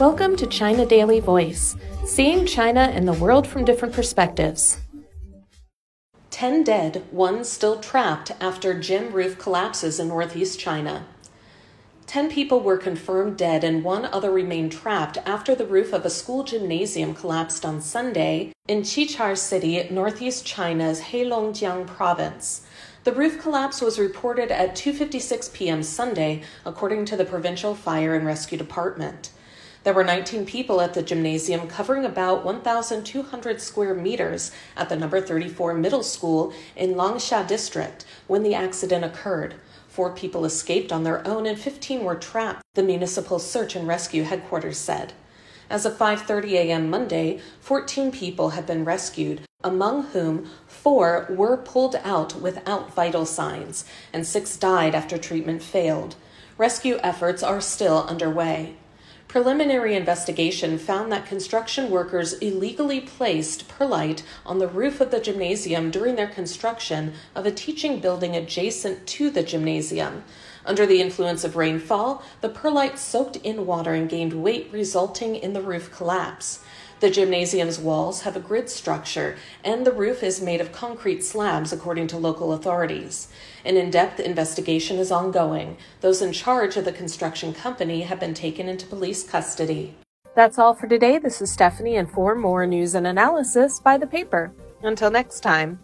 Welcome to China Daily Voice, seeing China and the world from different perspectives. 10 dead, one still trapped after gym roof collapses in northeast China. 10 people were confirmed dead and one other remained trapped after the roof of a school gymnasium collapsed on Sunday in Qiqihar City, northeast China's Heilongjiang province. The roof collapse was reported at 2:56 p.m. Sunday, according to the provincial fire and rescue department. There were 19 people at the gymnasium covering about 1,200 square meters at the number 34 middle school in Longsha district when the accident occurred. Four people escaped on their own and 15 were trapped, the municipal search and rescue headquarters said. As of 5:30 a.m. Monday, 14 people have been rescued, among whom 4 were pulled out without vital signs and 6 died after treatment failed. Rescue efforts are still underway. Preliminary investigation found that construction workers illegally placed perlite on the roof of the gymnasium during their construction of a teaching building adjacent to the gymnasium. Under the influence of rainfall, the perlite soaked in water and gained weight, resulting in the roof collapse. The gymnasium's walls have a grid structure, and the roof is made of concrete slabs, according to local authorities. An in depth investigation is ongoing. Those in charge of the construction company have been taken into police custody. That's all for today. This is Stephanie, and for more news and analysis, buy the paper. Until next time.